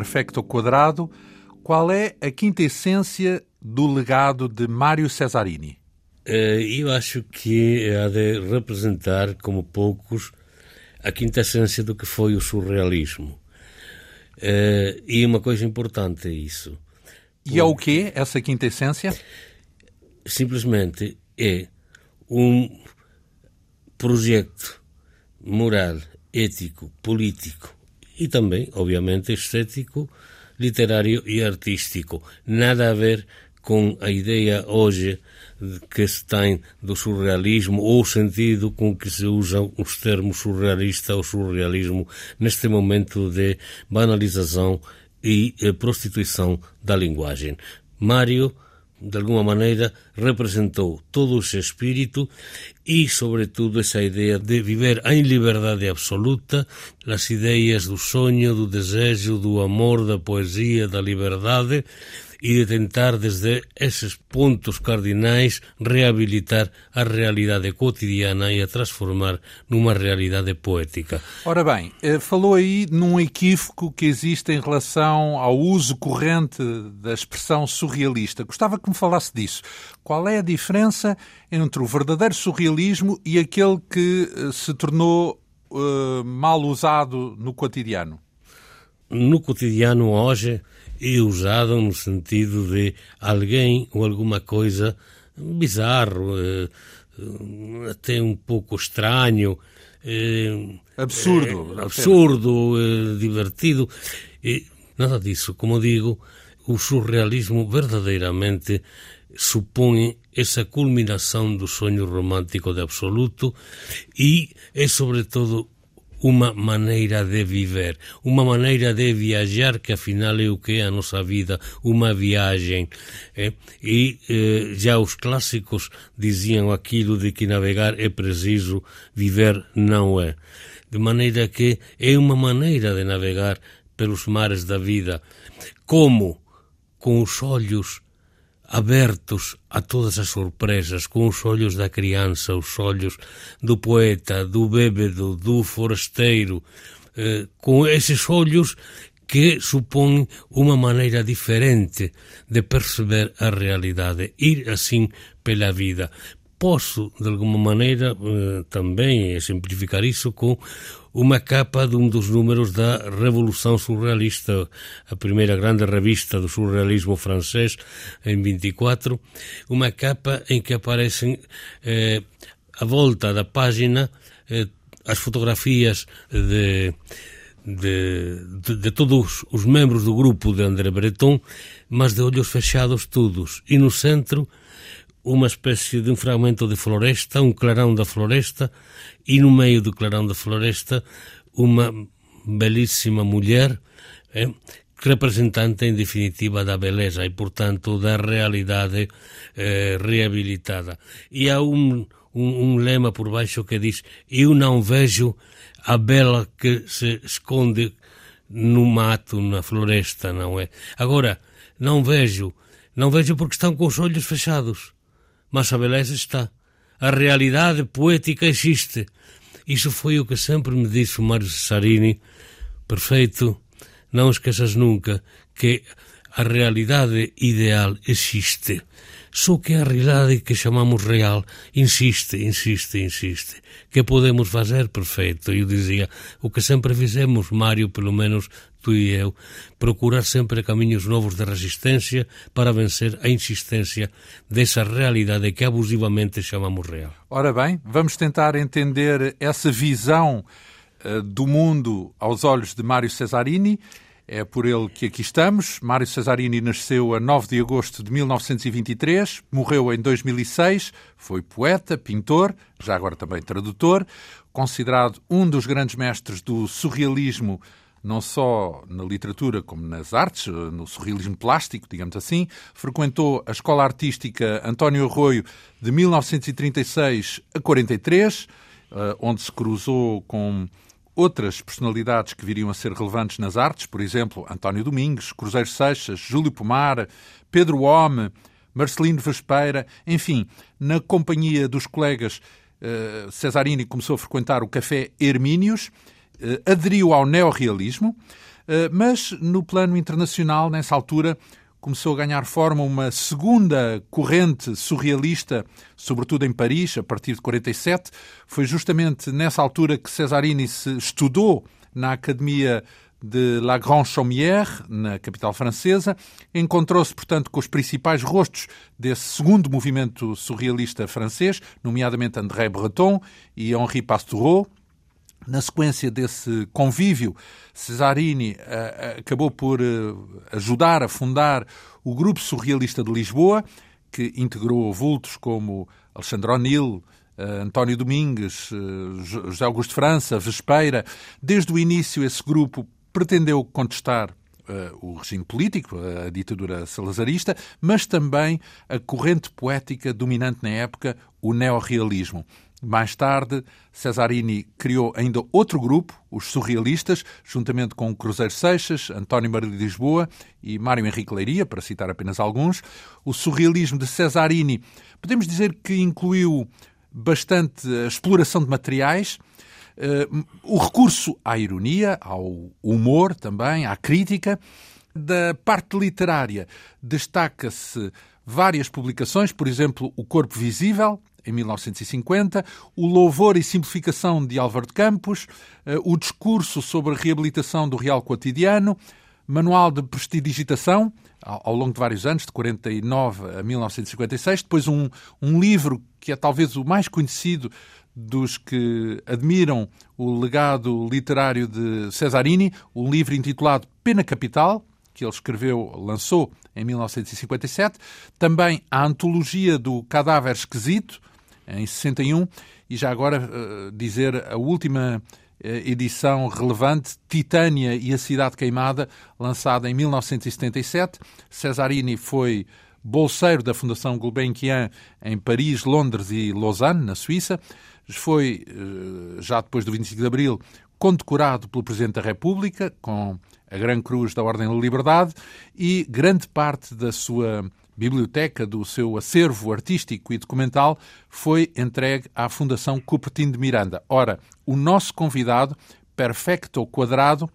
Olá, perfeito quadrado. Qual é a quinta essência do legado de Mário Cesarini? Eh, eu acho que há de representar, como poucos, a quinta essência do que foi o surrealismo. Eh, e uma coisa importante é isso. E é o que essa quinta essência? Simplesmente é um projeto moral, ético, político e também, obviamente, estético, literário e artístico. Nada a ver com a ideia hoje que se tem do surrealismo ou o sentido com que se usam os termos surrealista ou surrealismo neste momento de banalização e eh, prostituição da linguagem. Mário de alguma maneira, representou todo esse espírito e, sobretudo, essa ideia de viver em liberdade absoluta, as ideias do sonho, do desejo, do amor, da poesia, da liberdade, e de tentar, desde esses pontos cardinais, reabilitar a realidade cotidiana e a transformar numa realidade poética. Ora bem, eh, falou aí num equívoco que existe em relação ao uso corrente da expressão surrealista. Gostava que me falasse disso. Qual é a diferença entre o verdadeiro surrealismo e aquele que eh, se tornou uh, mal usado no cotidiano? No cotidiano hoje e usado no sentido de alguém ou alguma coisa bizarro, eh, até um pouco estranho, eh, absurdo, eh, absurdo, divertido. E nada disso. Como digo, o surrealismo verdadeiramente supõe essa culminação do sonho romântico de absoluto e é, sobretudo, uma maneira de viver, uma maneira de viajar que afinal é o que é a nossa vida, uma viagem. É? E eh, já os clássicos diziam aquilo de que navegar é preciso, viver não é. De maneira que é uma maneira de navegar pelos mares da vida, como com os olhos abertos a todas as surpresas, com os olhos da criança, os olhos do poeta, do bêbado, do forasteiro, eh, com esses olhos que supõem uma maneira diferente de perceber a realidade, ir assim pela vida. Posso, de alguma maneira, eh, também simplificar isso com uma capa de um dos números da Revolução Surrealista, a primeira grande revista do surrealismo francês, em 24, uma capa em que aparecem eh, à volta da página eh, as fotografias de, de, de, de, todos os membros do grupo de André Breton, mas de olhos fechados todos, e no centro uma espécie de um fragmento de floresta, um clarão da floresta, e no meio do clarão da floresta uma belíssima mulher, é, representante em definitiva da beleza e, portanto, da realidade é, reabilitada. E há um, um, um lema por baixo que diz: Eu não vejo a bela que se esconde no mato, na floresta, não é? Agora, não vejo, não vejo porque estão com os olhos fechados mas a beleza está. A realidade poética existe. Isso foi o que sempre me disse o Mário Cesarini. Perfeito, não esqueças nunca que a realidade ideal existe. Só que a realidade que chamamos real insiste, insiste, insiste. Que podemos fazer? Perfeito. Eu dizia, o que sempre fizemos, Mário, pelo menos e eu, procurar sempre caminhos novos de resistência para vencer a insistência dessa realidade que abusivamente chamamos real. Ora bem, vamos tentar entender essa visão uh, do mundo aos olhos de Mário Cesarini é por ele que aqui estamos. Mário Cesarini nasceu a 9 de agosto de 1923, morreu em 2006, foi poeta, pintor, já agora também tradutor, considerado um dos grandes mestres do surrealismo, não só na literatura como nas artes, no surrealismo plástico, digamos assim. Frequentou a Escola Artística António Arroio de 1936 a 43, eh, onde se cruzou com outras personalidades que viriam a ser relevantes nas artes, por exemplo, António Domingos, Cruzeiro Seixas, Júlio Pomar, Pedro Home, Marcelino Vespeira, enfim, na companhia dos colegas, eh, Cesarini começou a frequentar o Café Hermínios, aderiu ao neorrealismo, mas no plano internacional, nessa altura, começou a ganhar forma uma segunda corrente surrealista, sobretudo em Paris, a partir de 47. Foi justamente nessa altura que Cesarini se estudou na Academia de La Grande Chaumière, na capital francesa. Encontrou-se, portanto, com os principais rostos desse segundo movimento surrealista francês, nomeadamente André Breton e Henri Pastoureau. Na sequência desse convívio, Cesarini uh, acabou por uh, ajudar a fundar o Grupo Surrealista de Lisboa, que integrou vultos como Alexandre O'Neill, Uh, António Domingues, José Augusto França, Vespeira. Desde o início, esse grupo pretendeu contestar o regime político, a ditadura salazarista, mas também a corrente poética dominante na época, o neorrealismo. Mais tarde, Cesarini criou ainda outro grupo, os Surrealistas, juntamente com Cruzeiro Seixas, António Maria de Lisboa e Mário Henrique Leiria, para citar apenas alguns. O surrealismo de Cesarini, podemos dizer que incluiu bastante a exploração de materiais, Uh, o recurso à ironia, ao humor também, à crítica. Da parte literária, destaca-se várias publicações, por exemplo, O Corpo Visível, em 1950, O Louvor e Simplificação de Álvaro de Campos, uh, O Discurso sobre a Reabilitação do Real Cotidiano, Manual de Prestidigitação, ao, ao longo de vários anos, de 49 a 1956, depois um, um livro que é talvez o mais conhecido dos que admiram o legado literário de Cesarini, um livro intitulado Pena Capital, que ele escreveu, lançou em 1957, também a antologia do Cadáver Esquisito, em 61, e já agora uh, dizer a última uh, edição relevante, Titânia e a Cidade Queimada, lançada em 1977. Cesarini foi bolseiro da Fundação Gulbenkian em Paris, Londres e Lausanne, na Suíça. Foi, eh, já depois do 25 de Abril, condecorado pelo Presidente da República com a Gran Cruz da Ordem da Liberdade e grande parte da sua biblioteca, do seu acervo artístico e documental, foi entregue à Fundação Cupertino de Miranda. Ora, o nosso convidado, Perfecto Quadrado,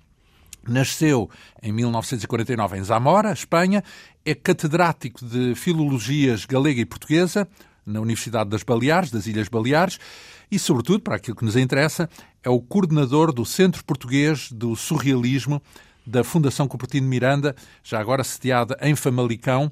Nasceu em 1949 em Zamora, Espanha, é catedrático de Filologias Galega e Portuguesa na Universidade das Baleares, das Ilhas Baleares, e, sobretudo, para aquilo que nos interessa, é o coordenador do Centro Português do Surrealismo da Fundação Cupertino Miranda, já agora sediada em Famalicão.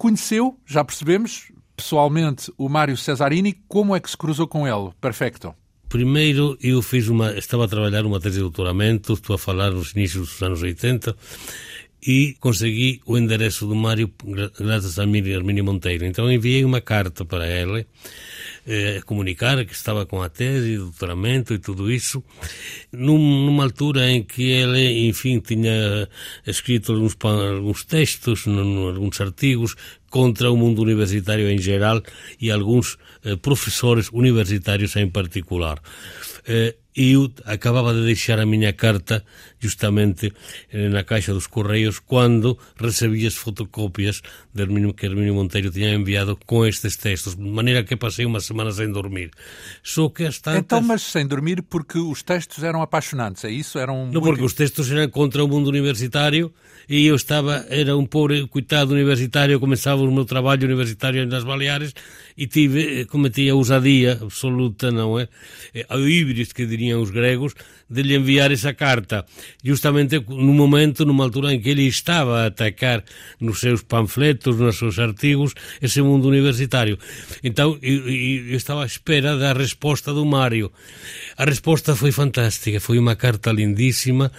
Conheceu, já percebemos, pessoalmente, o Mário Cesarini. Como é que se cruzou com ele? Perfeito. Primeiro, eu fiz uma, estava a trabalhar uma tese de doutoramento, estou a falar nos inícios dos anos 80, e consegui o endereço do Mário graças a Hermínio Monteiro. Então enviei uma carta para ele, eh, comunicar que estava com a tese, doutoramento e tudo isso, num, numa altura em que ele, enfim, tinha escrito alguns, alguns textos, alguns artigos contra o mundo universitário em geral e alguns eh, professores universitários em particular. Eh, eu acabava de deixar a minha carta justamente eh, na caixa dos correios quando recebi as fotocópias que Hermínio Monteiro tinha enviado com estes textos, de maneira que passei uma semana sem dormir. Só que as tantas... Então, mas sem dormir porque os textos eram apaixonantes, é isso? Eram Não, muito... porque os textos eram contra o mundo universitário e eu estava, era um pobre coitado universitário, começava o meu trabalho universitário nas Baleares e tive, cometi a ousadia absoluta, não é? A híbridos que diriam os gregos, de lhe enviar essa carta, justamente no momento, numa altura em que ele estava a atacar nos seus panfletos, nos seus artigos, esse mundo universitário. Então, eu, eu estava à espera da resposta do Mário. A resposta foi fantástica, foi uma carta lindíssima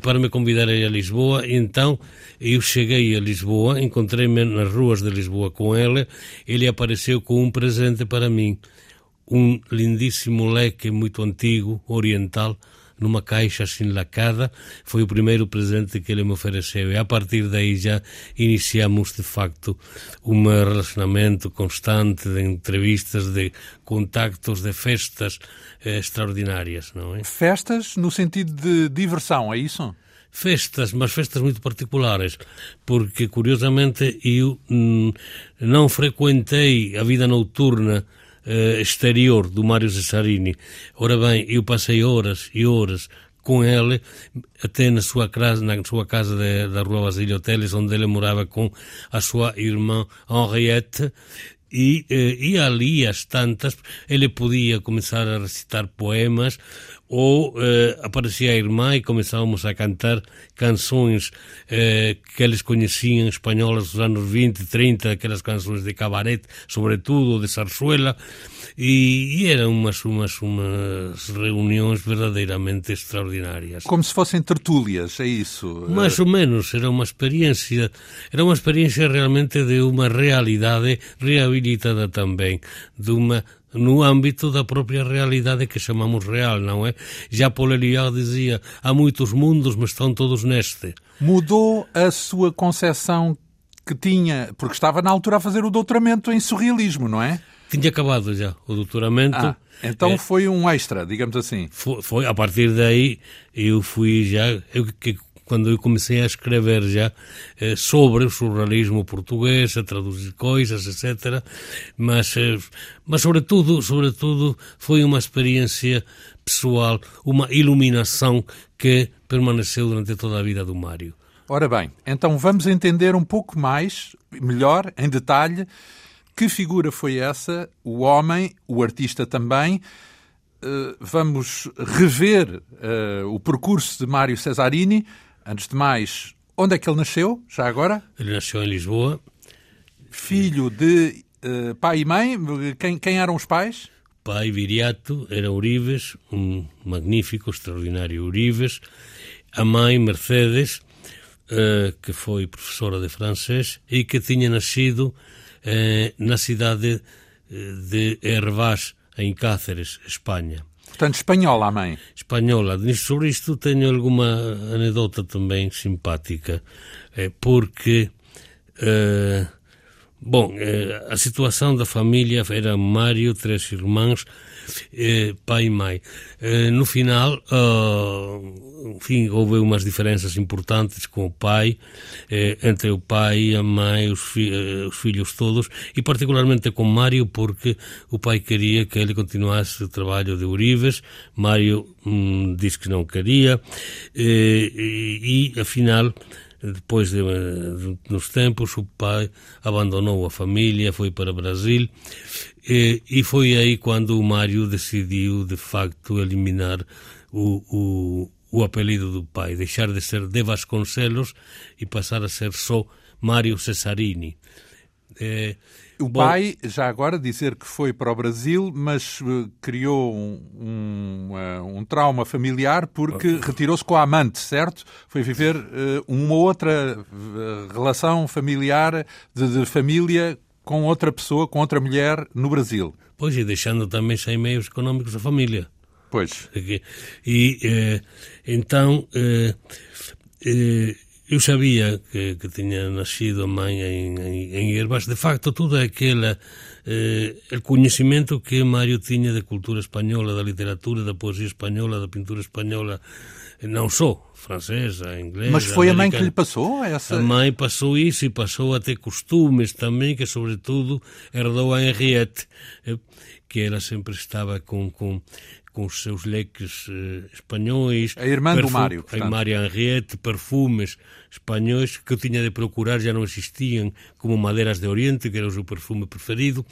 para me convidar a ir a Lisboa. Então, eu cheguei a Lisboa, encontrei-me nas ruas de Lisboa com ele, ele apareceu com um presente para mim um lindíssimo leque muito antigo, oriental, numa caixa assim lacada. Foi o primeiro presente que ele me ofereceu. E a partir daí já iniciamos, de facto, um relacionamento constante de entrevistas, de contactos, de festas eh, extraordinárias, não é? Festas no sentido de diversão, é isso? festas, mas festas muito particulares, porque curiosamente eu hum, não frequentei a vida noturna uh, exterior do Mário Cesarini. Ora bem, eu passei horas e horas com ele, até na sua casa, na sua casa de, da Rua Basílio Hoteles, onde ele morava com a sua irmã Henriette, e, eh, e ali, às tantas, ele podia começar a recitar poemas ou eh, aparecia a irmã e começávamos a cantar canções eh, que eles conheciam espanholas dos anos 20, 30, aquelas canções de cabaret, sobretudo, de sarsuela, e, e eram umas, umas, umas reuniões verdadeiramente extraordinárias. Como se fossem tertúlias, é isso? Mais ou menos, era uma experiência, era uma experiência realmente de uma realidade reabilitada também, de uma no âmbito da própria realidade que chamamos real, não é? Já Paul Eliard dizia, há muitos mundos, mas estão todos neste. Mudou a sua concepção que tinha, porque estava na altura a fazer o doutoramento em surrealismo, não é? Tinha acabado já o doutoramento. Ah, então é, foi um extra, digamos assim. Foi, foi, a partir daí eu fui já, eu que quando eu comecei a escrever já eh, sobre o surrealismo português, a traduzir coisas, etc. Mas, eh, mas sobretudo, sobretudo, foi uma experiência pessoal, uma iluminação que permaneceu durante toda a vida do Mário. Ora bem, então vamos entender um pouco mais, melhor, em detalhe, que figura foi essa, o homem, o artista também. Uh, vamos rever uh, o percurso de Mário Cesarini, Antes de mais, onde é que ele nasceu, já agora? Ele nasceu em Lisboa. Filho de uh, pai e mãe. Quem, quem eram os pais? Pai Viriato era Urives, um magnífico, extraordinário Urives. A mãe Mercedes, uh, que foi professora de francês e que tinha nascido uh, na cidade de Hervás, em Cáceres, Espanha. Portanto, espanhola a mãe. Espanhola. Sobre isto tenho alguma anedota também simpática, é porque, eh, bom, eh, a situação da família era Mário, três irmãos, eh, pai e mãe. Eh, no final, uh, enfim, houve umas diferenças importantes com o pai, eh, entre o pai, a mãe, os, fi eh, os, filhos todos, e particularmente com Mário, porque o pai queria que ele continuasse o trabalho de Urives, Mário hum, disse que não queria, eh, e, e afinal depois de, de, tempos o pai abandonou a família, foi para o Brasil e, e foi aí quando o Mário decidiu de facto eliminar o, o, o apelido do pai, deixar de ser de Vasconcelos e passar a ser só Mário Cesarini. É, o Bom, pai, já agora, dizer que foi para o Brasil, mas uh, criou um, um, uh, um, trauma familiar porque retirou-se com a amante, certo? Foi viver uh, uma outra relação familiar, de, de, família, com outra pessoa, com outra mulher no Brasil. Pois, e deixando também sem meios económicos a família. Pois. E então eu sabia que, que tinha nascido a mãe em, Herbás. De facto, tudo aquele eh, conhecimento que Mário tinha da cultura espanhola, da literatura, da poesia espanhola, da pintura espanhola, não só francesa, inglesa. Mas foi americana. a mãe que lhe passou essa? A mãe passou isso e passou a ter costumes também, que sobretudo herdou a Henriette, eh, que ela sempre estava com, com com os seus leques eh, espanhóis. A irmã do Mário. A Maria Henriette, perfumes espanhóis que eu tinha de procurar, já não existiam, como madeiras de Oriente, que era o seu perfume preferido.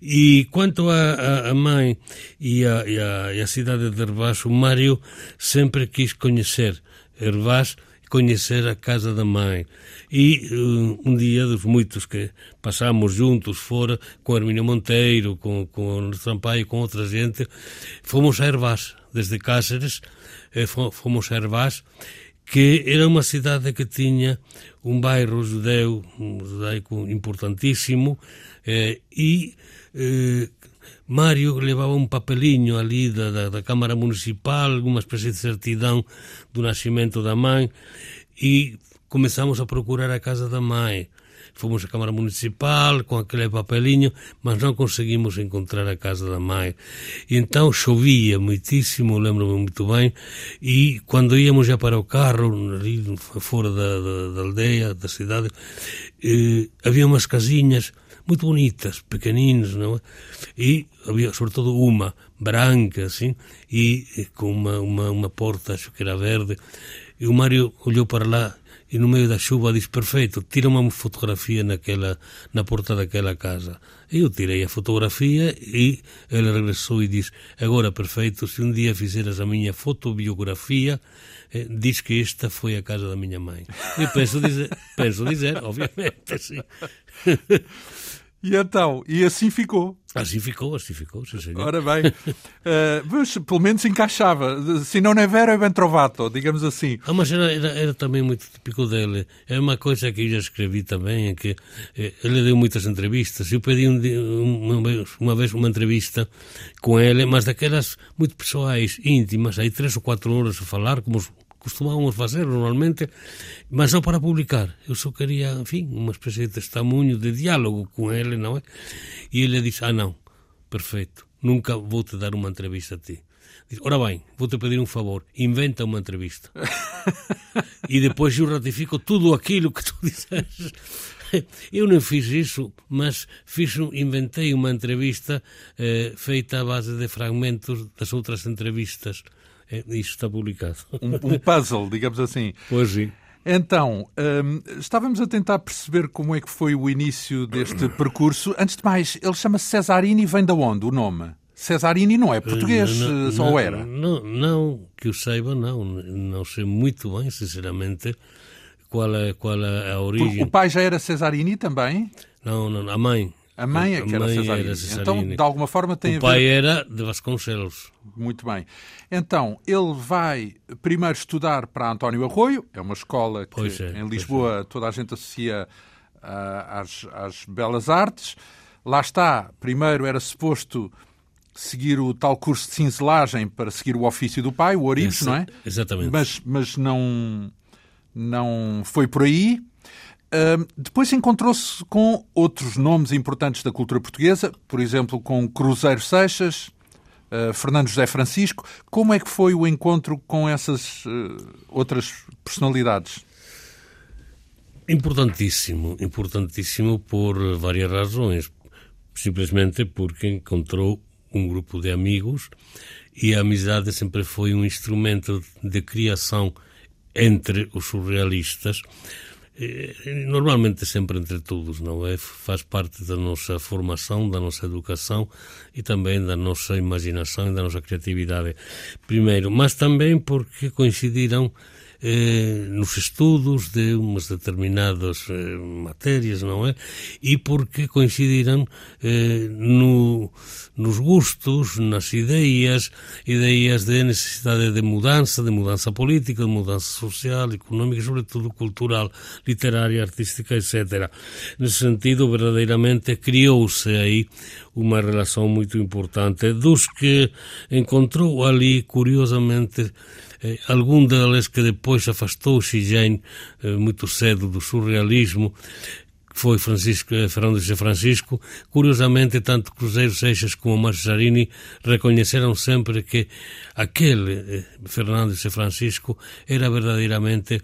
E quanto à mãe e a cidade de Hervás, o Mário sempre quis conhecer Hervás conhecer a casa da mãe. E uh, um dia dos muitos que passámos juntos fora, com Hermínio Monteiro, com, com o Sampaio, com outra gente, fomos a Hervás, desde Cáceres, eh, fomos a Hervás, que era uma cidade que tinha um bairro judeu, um judaico importantíssimo, eh, e eh, Mário levaba un papeliño ali da, da, da Cámara Municipal, unha especie de certidão do nascimento da mãe, e comezamos a procurar a casa da mãe. Fomos á Cámara Municipal con aquele papeliño, mas non conseguimos encontrar a casa da mãe. E então chovía moitísimo, lembro-me muito bem, e quando íamos já para o carro, ali fora da, da, da aldeia, da cidade, eh, había unhas casinhas muito bonitas, pequeninas, não é? E havia sobretudo uma branca, assim, e com uma, uma, uma porta, acho que era verde, e o Mário olhou para lá e no meio da chuva disse, perfeito, tira uma fotografia naquela, na porta daquela casa. E eu tirei a fotografia e ele regressou e disse, agora perfeito, se um dia fizeras a minha fotobiografia, eh, diz que esta foi a casa da minha mãe. E penso dizer, penso dizer obviamente, sim. E então, e assim ficou. Assim ficou, assim ficou, sim senhor. Ora bem, uh, mas pelo menos encaixava. Se não é vero, é ben trovato, digamos assim. Ah, mas era, era, era, também muito típico dele. É uma coisa que eu já escrevi também, é que eh, ele deu muitas entrevistas. Eu pedi um, uma, vez, uma vez uma entrevista com ele, mas daquelas muito pessoais, íntimas, aí três ou quatro horas a falar, como costumávamos fazer normalmente, mas não para publicar. Eu só queria, enfim, uma espécie de testemunho, de diálogo com ele, não é? E ele disse, ah, não, perfeito, nunca vou te dar uma entrevista a ti. Diz, ora bem, vou-te pedir um favor, inventa uma entrevista. e depois eu ratifico tudo aquilo que tu disseste. Eu não fiz isso, mas fiz, inventei uma entrevista eh, feita à base de fragmentos das outras entrevistas isto está publicado. Um, um puzzle, digamos assim. Pois sim. Então, um, estávamos a tentar perceber como é que foi o início deste percurso. Antes de mais, ele chama-se Cesarini, vem de onde o nome? Cesarini não é português, não, só não, era? Não, não, que eu saiba, não. Não sei muito bem, sinceramente, qual é, qual é a origem. O pai já era Cesarini também? Não, não, a mãe. A mãe é que era Cesarini. Então, de alguma forma tem o a ver... O pai era de Vasconcelos. Muito bem. Então, ele vai primeiro estudar para António Arroio, é uma escola que é, em Lisboa é. toda a gente associa uh, às, às belas artes. Lá está, primeiro era suposto seguir o tal curso de cinzelagem para seguir o ofício do pai, o Orives, não é? Exatamente. Mas, mas não, não foi por aí. Depois encontrou-se com outros nomes importantes da cultura portuguesa, por exemplo, com Cruzeiro Seixas, uh, Fernando José Francisco. Como é que foi o encontro com essas uh, outras personalidades? Importantíssimo, importantíssimo por várias razões. Simplesmente porque encontrou um grupo de amigos e a amizade sempre foi um instrumento de criação entre os surrealistas normalmente sempre entre todos, não é? Faz parte da nossa formação, da nossa educação e também da nossa imaginação e da nossa criatividade. Primeiro, mas também porque coincidiram eh, nos estudos de umas determinadas eh, matérias, não é? E porque coincidiram eh, no, nos gustos, nas ideias, ideias de necessidade de mudança, de mudança política, de mudança social, económica, sobretudo cultural, literária, artística, etc. Nesse sentido, verdadeiramente criou-se aí uma relação muito importante dos que encontrou ali, curiosamente, algum deles que depois afastou-se eh, muito cedo do surrealismo, foi Francisco, eh, Fernando de Francisco. Curiosamente, tanto Cruzeiro Seixas como Massarini reconheceram sempre que aquele eh, Fernando de Francisco era verdadeiramente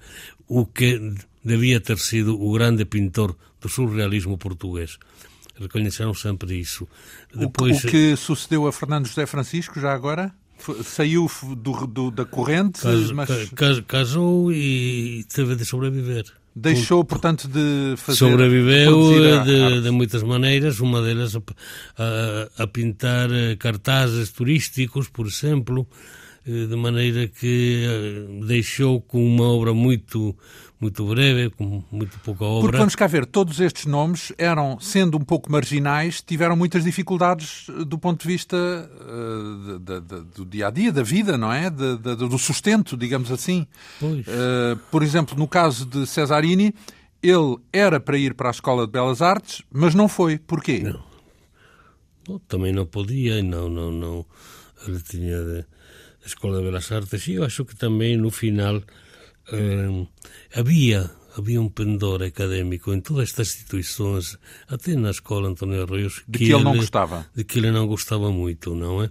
o que devia ter sido o grande pintor do surrealismo português. Reconheceram sempre isso. Depois... O, o que sucedeu a Fernando José Francisco, já agora? Saiu do, do, da corrente, Cas, mas... Casou e teve de sobreviver. Deixou, portanto, de fazer... Sobreviveu de, de, muitas maneiras, uma delas a, a, a pintar eh, cartazes turísticos, por exemplo, eh, de maneira que eh, deixou com uma obra muito muito breve, com muito pouca obra. Porque vamos cá ver, todos estes nomes eram, sendo um pouco marginais, tiveram muitas dificuldades eh, do ponto de vista uh, de, de, do dia a dia, da vida, não é? De, do sustento, digamos assim. Uh, por exemplo, no caso de Cesarini, ele era para ir para a Escola de Belas Artes, mas não foi. Porquê? Não. também não podia, não, não, não. Ele tinha Escola de Belas Artes e eu acho que também no final eh, havia havia um pendor académico em todas estas instituições, até na escola António Arroios, de que, que ele, não gostava. De que ele não gostava muito, não é?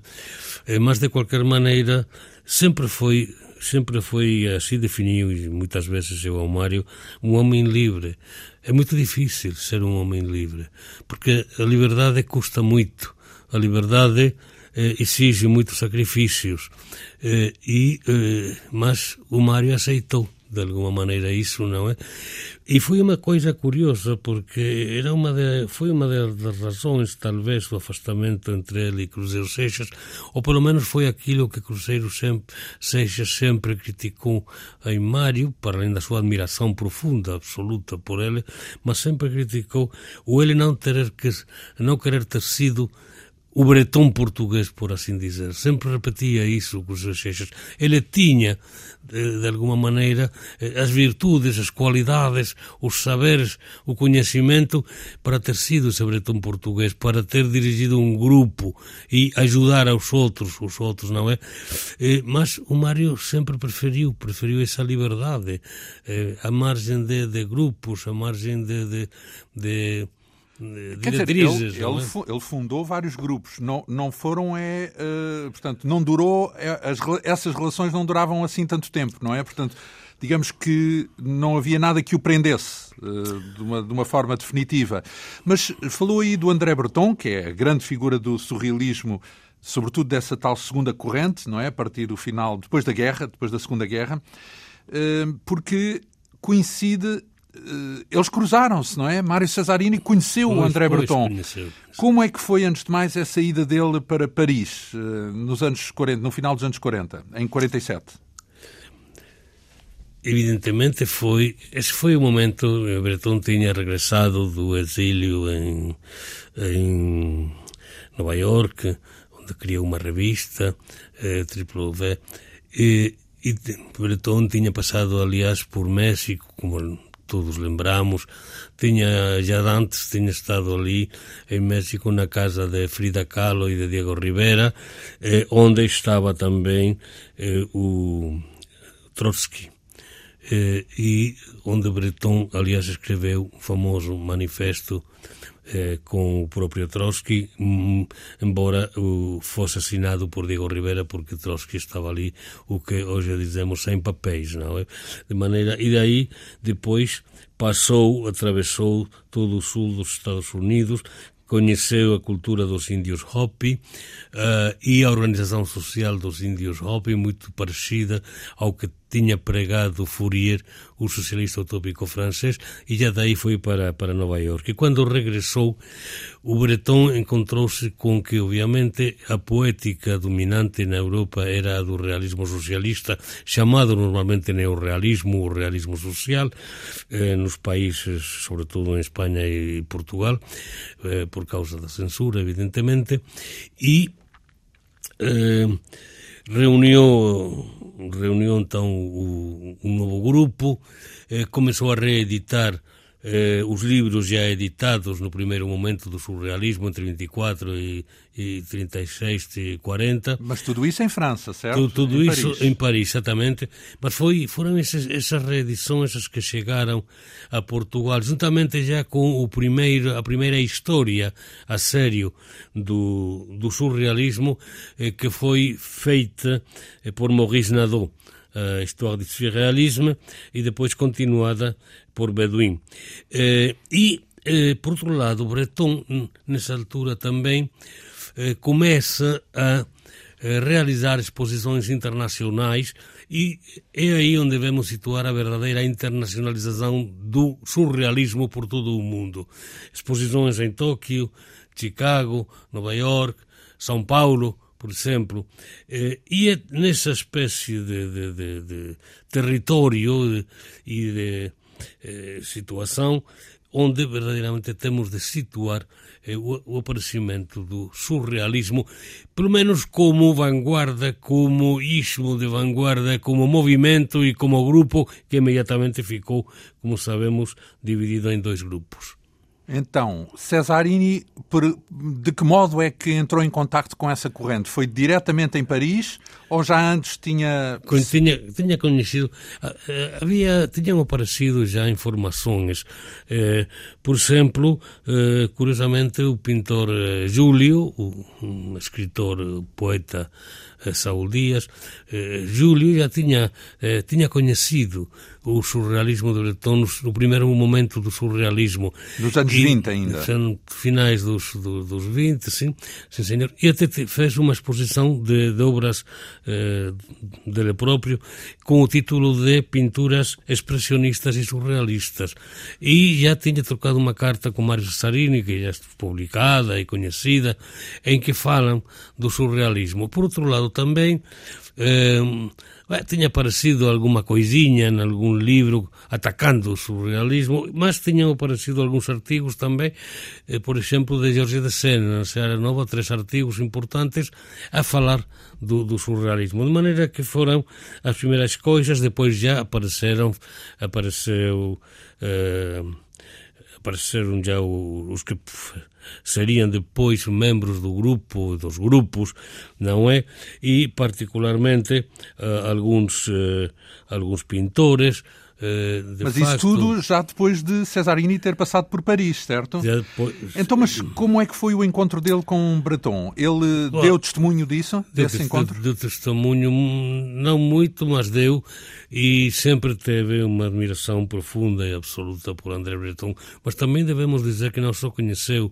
Eh, mas, de qualquer maneira, sempre foi sempre foi, assim definiu, e muitas vezes eu ao Mário, um homem livre. É muito difícil ser um homem livre, porque a liberdade custa muito. A liberdade exige muitos sacrifícios. Eh, e, eh, mas o Mário aceitou de alguma maneira isso, não é? E foi uma coisa curiosa porque era uma de, foi uma das razões talvez do afastamento entre ele e Cruzeiro Seixas, ou pelo menos foi aquilo que Cruzeiro sempre, Seixas sempre criticou em Mário, para além da sua admiração profunda, absoluta por ele, mas sempre criticou o ele não ter que não querer ter sido o bretão português, por assim dizer. Sempre repetia isso com os Seixas. Ele tinha, de, de, alguma maneira, eh, as virtudes, as qualidades, os saberes, o conhecimento para ter sido esse bretão português, para ter dirigido um grupo e ajudar aos outros, os outros, não é? Eh, mas o Mário sempre preferiu, preferiu essa liberdade, eh, a margem de, de grupos, a margem de, de, Quer dizer, ele, ele, ele, fundou vários grupos, não, não foram, é, uh, portanto, não durou, é, as, essas relações não duravam assim tanto tempo, não é? Portanto, digamos que não havia nada que o prendesse uh, de, uma, de uma forma definitiva. Mas falou aí do André Breton, que é a grande figura do surrealismo, sobretudo dessa tal segunda corrente, não é? A partir do final, depois da guerra, depois da Segunda Guerra, uh, porque coincide eh, eles cruzaram-se, não é? Mário Cesarini conheceu pois, o André pois, Breton. Conheceu. Como é que foi, antes de mais, essa ida dele para Paris, eh, nos anos 40, no final dos anos 40, em 47? Evidentemente foi, esse foi o momento, Breton tinha regressado do exílio em, em Nova York, onde criou uma revista, eh, Triple V, e, e Breton tinha passado, aliás, por México, como todos lembramos, tiña ya antes tiña estado ali en México na casa de Frida Kahlo e de Diego Rivera, eh, onde estaba tamén eh, o Trotsky eh, e onde Breton, aliás, escreveu un famoso manifesto eh, con o propio Trotsky, embora fosse assinado por Diego Rivera porque Trotsky estaba ali o que hoje dizemos sem papéis, não é? De maneira, e daí depois passou, atravessou todo o sul dos Estados Unidos, conheceu a cultura dos índios Hopi uh, e a organização social dos índios Hopi, muito parecida ao que tinha pregado Fourier, o socialista utópico francês, e já daí foi para, para Nova York. E quando regressou, o Breton encontrou-se com que, obviamente, a poética dominante na Europa era a do realismo socialista, chamado normalmente neorrealismo ou realismo social, eh, nos países, sobretudo em Espanha e Portugal, eh, por causa da censura, evidentemente, e eh, reuniu reuniu então o, um novo grupo, eh, começou a reeditar eh, os livros já editados no primeiro momento do surrealismo, entre 24 e, e 36 e 40. Mas tudo isso em França, certo? Tudo, tudo em isso Paris. em Paris, exatamente. Mas foi, foram esses, essas reedições as que chegaram a Portugal, juntamente já com o primeiro, a primeira história a sério do, do surrealismo, eh, que foi feita eh, por Maurice Nadeau a Histoire du Surrealisme e depois continuada por Bedouin. Eh, e, eh, por outro lado, Breton, nessa altura também, eh, começa a realizar exposições internacionais e é aí onde devemos situar a verdadeira internacionalização do surrealismo por todo o mundo. Exposições em Tóquio, Chicago, Nova York, São Paulo, por exemplo, eh, e é nessa espécie de, de, de, de território e de eh, situação onde verdadeiramente temos de situar eh, o, aparecimento do surrealismo, pelo menos como vanguarda, como ismo de vanguarda, como movimento e como grupo que imediatamente ficou, como sabemos, dividido em dois grupos. Então, Cesarini, de que modo é que entrou em contacto com essa corrente? Foi diretamente em Paris ou já antes tinha... Tinha, tinha conhecido, ah, eh, havia, tinham aparecido já informações. Eh, por exemplo, eh, curiosamente, o pintor eh, Júlio, um escritor, poeta, Díaz, eh, Júlio já tinha, tinha conhecido o surrealismo de Breton no primeiro momento do surrealismo. Dos anos e, 20 ainda. Finais dos, do, dos 20, sim, sim senhor. E até fez uma exposição de, de obras eh, dele próprio com o título de Pinturas Expressionistas e Surrealistas. E já tinha trocado uma carta com Mário Cesarini, que já está publicada e conhecida, em que falam do surrealismo. Por outro lado, também eh, tinha aparecido alguma coisinha em algum livro atacando o surrealismo, mas tinham aparecido alguns artigos também, eh, por exemplo, de Jorge de Sena, na Seara Nova, três artigos importantes a falar do, do, surrealismo. De maneira que foram as primeiras coisas, depois já apareceram, apareceu, eh, apareceram já os que seriam depois membros do grupo, dos grupos, não é? E particularmente uh, alguns, uh, alguns pintores, Uh, mas facto, isso tudo já depois de Cesarini ter passado por Paris, certo? Depois... Então, mas como é que foi o encontro dele com Breton? Ele Bom, deu testemunho disso, desse deu, encontro? Deu testemunho, não muito, mas deu, e sempre teve uma admiração profunda e absoluta por André Breton. Mas também devemos dizer que não só conheceu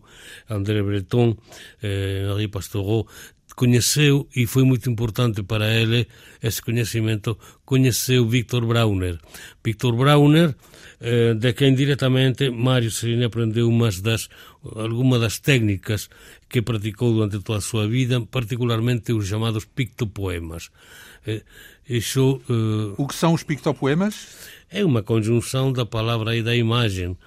André Breton, eh, Henri Pastoreau, conheceu, e foi muito importante para ele esse conhecimento, conheceu Victor Brauner. Victor Brauner, eh, de quem diretamente Mário Serine aprendeu umas das, algumas das técnicas que praticou durante toda a sua vida, particularmente os chamados pictopoemas. Eh, isso, eh, o que são os pictopoemas? É uma conjunção da palavra e da imagem?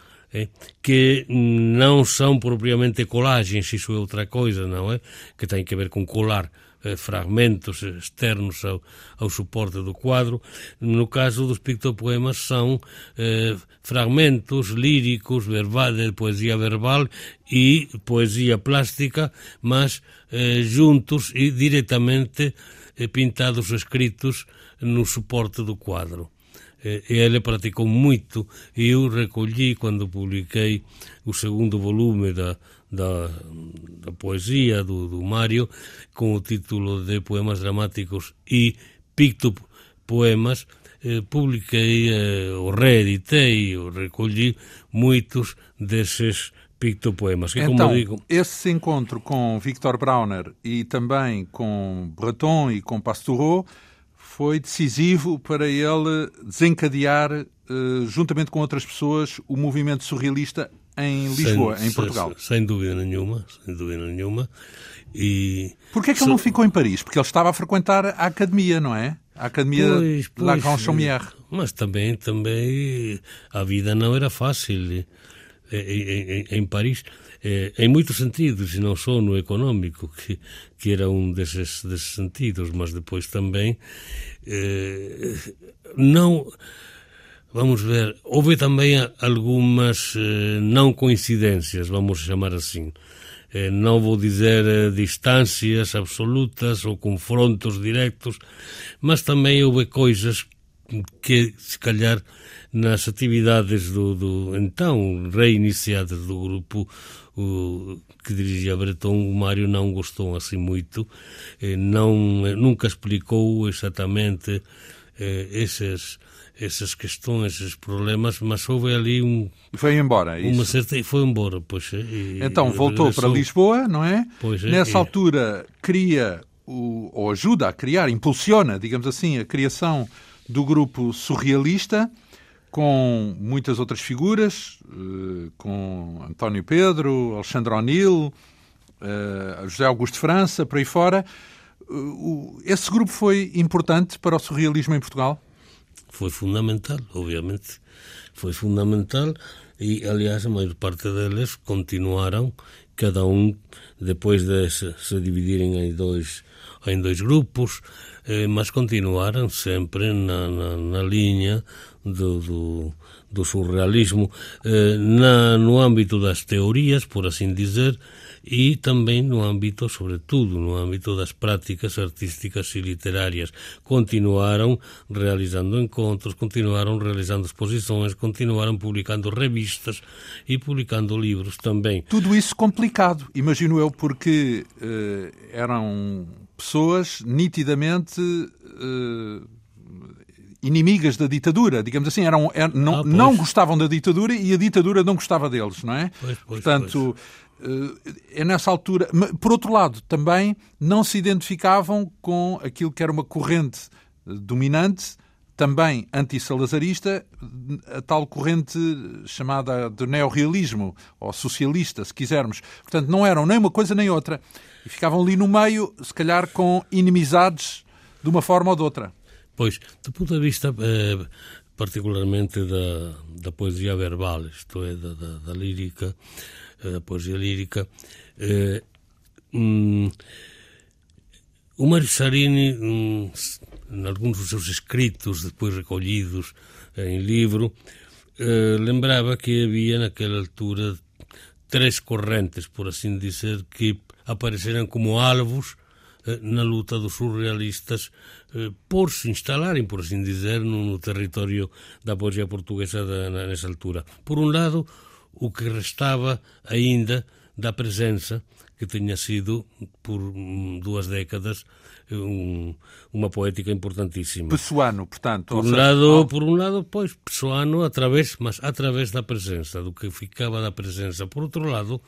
Que não são propriamente colagens, isso é outra coisa, não é? Que tem que ver com colar eh, fragmentos externos ao, ao, suporte do quadro. No caso dos pictopoemas são eh, fragmentos líricos, verbal, de poesia verbal e poesia plástica, mas eh, juntos e diretamente pintados, escritos no suporte do quadro ele praticou muito e eu recolhi quando publiquei o segundo volume da, da, da poesia do, do Mário com o título de Poemas Dramáticos e Pictopoemas eh, publiquei, eh, ou reeditei, ou recolhi muitos desses pictopoemas. Que, então, digo... esse encontro com Victor Brauner e também com Breton e com Pastoureau foi decisivo para ele desencadear, uh, juntamente com outras pessoas, o movimento surrealista em Lisboa, sem, em Portugal. Sem, sem, dúvida nenhuma, sem dúvida nenhuma. E Porquê é que ele não ficou em Paris? Porque ele estava a frequentar a academia, não é? A academia pois, pois, La Grand Chaumière. Mas também, também a vida não era fácil em, em, em Paris eh, em muitos sentidos, e não só no económico, que, que era um desses, desses sentidos, mas depois também eh, não. Vamos ver, houve também algumas eh, não coincidências, vamos chamar assim. Não vou dizer distâncias absolutas ou confrontos diretos, mas também houve coisas que, se calhar, nas atividades do, do então reiniciadas do grupo o, que dirigia Breton, o Mário não gostou assim muito, eh, não, eh, nunca explicou exatamente eh, esses, essas questões, esses problemas, mas houve ali um. Foi embora, é isso? Uma certa, foi embora, pois. E, então voltou regressou. para Lisboa, não é? Pois é, Nessa altura cria, o, ou ajuda a criar, impulsiona, digamos assim, a criação do grupo surrealista com muitas outras figuras, eh, com António Pedro, Alexandre O'Neill, eh, José Augusto França, por aí fora. Eh, esse grupo foi importante para o surrealismo em Portugal? Foi fundamental, obviamente. Foi fundamental e, aliás, a maior parte deles continuaram, cada um, depois de se, dividirem em dois, em dois grupos, mas continuaram sempre na, na, na linha do, do, do surrealismo eh, na, no âmbito das teorias, por assim dizer, e também no âmbito, sobretudo, no âmbito das práticas artísticas e literárias. Continuaram realizando encontros, continuaram realizando exposições, continuaram publicando revistas e publicando livros também. Tudo isso complicado, imagino eu, porque uh, eram pessoas nitidamente. Uh, inimigas da ditadura, digamos assim, eram, eram não, ah, não gostavam da ditadura e a ditadura não gostava deles, não é? Pois, pois, Portanto, pois é nessa altura. Por outro lado, também não se identificavam com aquilo que era uma corrente eh, dominante, também anti-salazarista, a tal corrente chamada de neorrealismo, ou socialista, se quisermos. Portanto, não eram nem uma coisa nem outra. E ficavam ali no meio, se calhar com inimizades de uma forma ou de outra. Pois, do ponto de vista eh, particularmente da, da poesia verbal, isto é, da, da, da lírica, da poesia lírica. Eh, hum, o Mário Sarini, hum, em alguns dos seus escritos, depois recolhidos em livro, eh, lembrava que havia naquela altura três correntes, por assim dizer, que apareceram como alvos eh, na luta dos surrealistas eh, por se instalarem, por assim dizer, no, território da poesia portuguesa nessa altura. Por um lado, o que restava ainda da presença que tinha sido por duas décadas um, uma poética importantíssima. Pessoano, portanto. Por um seja, lado, oh. por um lado, pois, pessoano através, mas através da presença, do que ficava da presença. Por outro lado,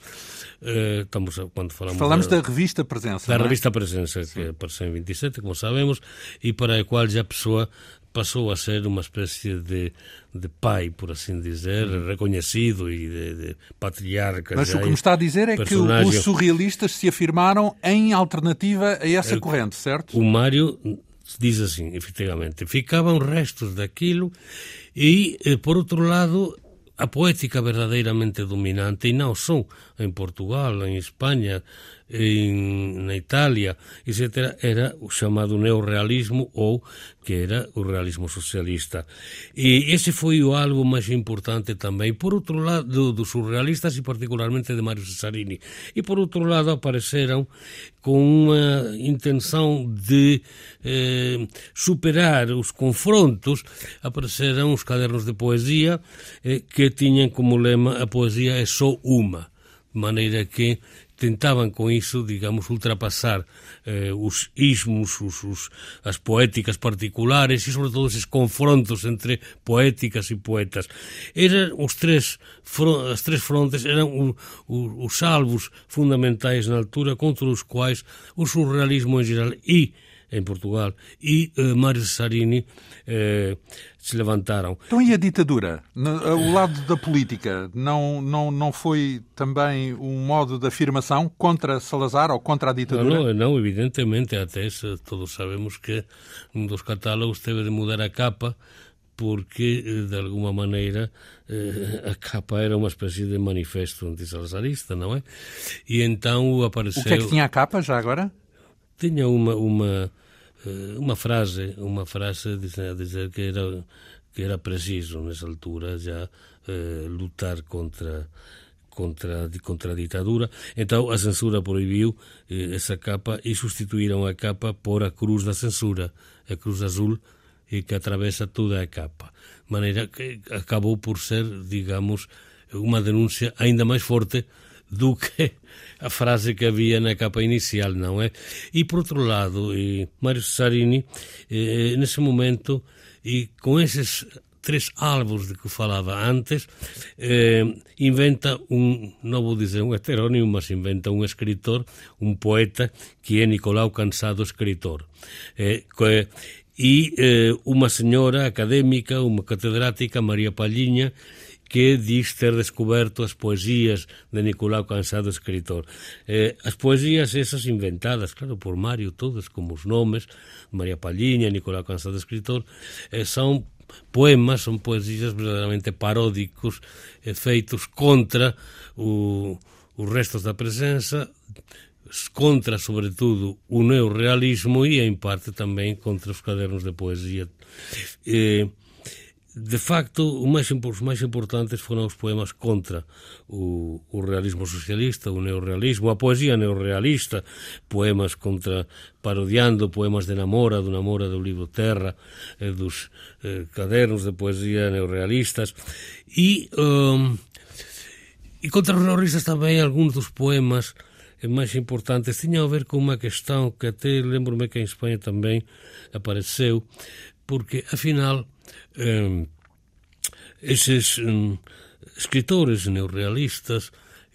eh, estamos quando falamos falamos da, da revista Presença, da é? revista Presença Sim. que apareceu em 27, como sabemos, e para a qual já a pessoa passou a ser uma espécie de, de pai, por assim dizer, uhum. reconhecido e de, de patriarca. Mas o que me está a dizer é personagem... que os surrealistas se afirmaram em alternativa a essa corrente, certo? O Mário diz assim, efetivamente, ficavam restos daquilo e, eh, por outro lado, a poética verdadeiramente dominante, e não só em Portugal, em Espanha, em, na Itália, etc., era o chamado neorrealismo ou que era o realismo socialista. E esse foi o algo mais importante também, por outro lado, dos surrealistas e particularmente de Mário Cesarini. E por outro lado apareceram com uma intenção de eh, superar os confrontos, apareceram os cadernos de poesia eh, que tinham como lema a poesia é só uma, de maneira que tentaban con iso, digamos, ultrapassar eh, os ismos, os, os, as poéticas particulares e, sobre todo, esses confrontos entre poéticas e poetas. Eran os tres, as tres frontes eran o, o, os salvos fundamentais na altura contra os quais o surrealismo en geral e em Portugal, e uh, Mário Cesarini uh, se levantaram. Então e a ditadura? O lado da política não, não, não foi também um modo de afirmação contra Salazar ou contra a ditadura? Não, não, evidentemente, até todos sabemos que um dos catálogos teve de mudar a capa porque, eh, de alguma maneira, a capa era uma espécie de manifesto anti-salazarista, não é? E então apareceu... O que é que tinha a capa, já agora? Tinha uma, uma, eh, uma frase, uma frase a dizer que era, que era preciso, nessa altura, já eh, lutar contra contra, contra a ditadura. Então a censura proibiu eh, essa capa e substituíram a capa por a cruz da censura, a cruz azul, e que atravessa toda a capa. De maneira que acabou por ser, digamos, uma denúncia ainda mais forte do que a frase que havia na capa inicial, não é? E por outro lado, Mário Cesarini, eh, nesse momento, e com esses três álbuns de que falava antes, eh, inventa um, não vou dizer um heterónimo, mas inventa um escritor, um poeta, que é Nicolau Cansado Escritor. Eh, que, e eh, uma senhora académica, uma catedrática, Maria Palhinha, que diz ter descoberto as poesías de Nicolau Cansado, escritor. Eh, as poesías esas inventadas, claro, por Mario, todas como os nomes, María Palhinha, Nicolau Cansado, escritor, eh, son poemas, son poesías verdadeiramente paródicos, eh, feitos contra o, os restos da presenza, contra, sobretudo, o neorrealismo e, em parte, também contra os cadernos de poesia. Eh, de facto, mais, os máis importantes foron os poemas contra o, o realismo socialista, o neorrealismo, a poesía neorrealista, poemas contra parodiando poemas de Namora, do Namora do libro Terra, eh, dos eh, cadernos de poesía neorrealistas, e, um, e contra os neorrealistas tamén algúns dos poemas máis importantes tiñan a ver con unha questão que até lembro-me que en España tamén apareceu, porque, afinal, eh, eses eh, escritores neorrealistas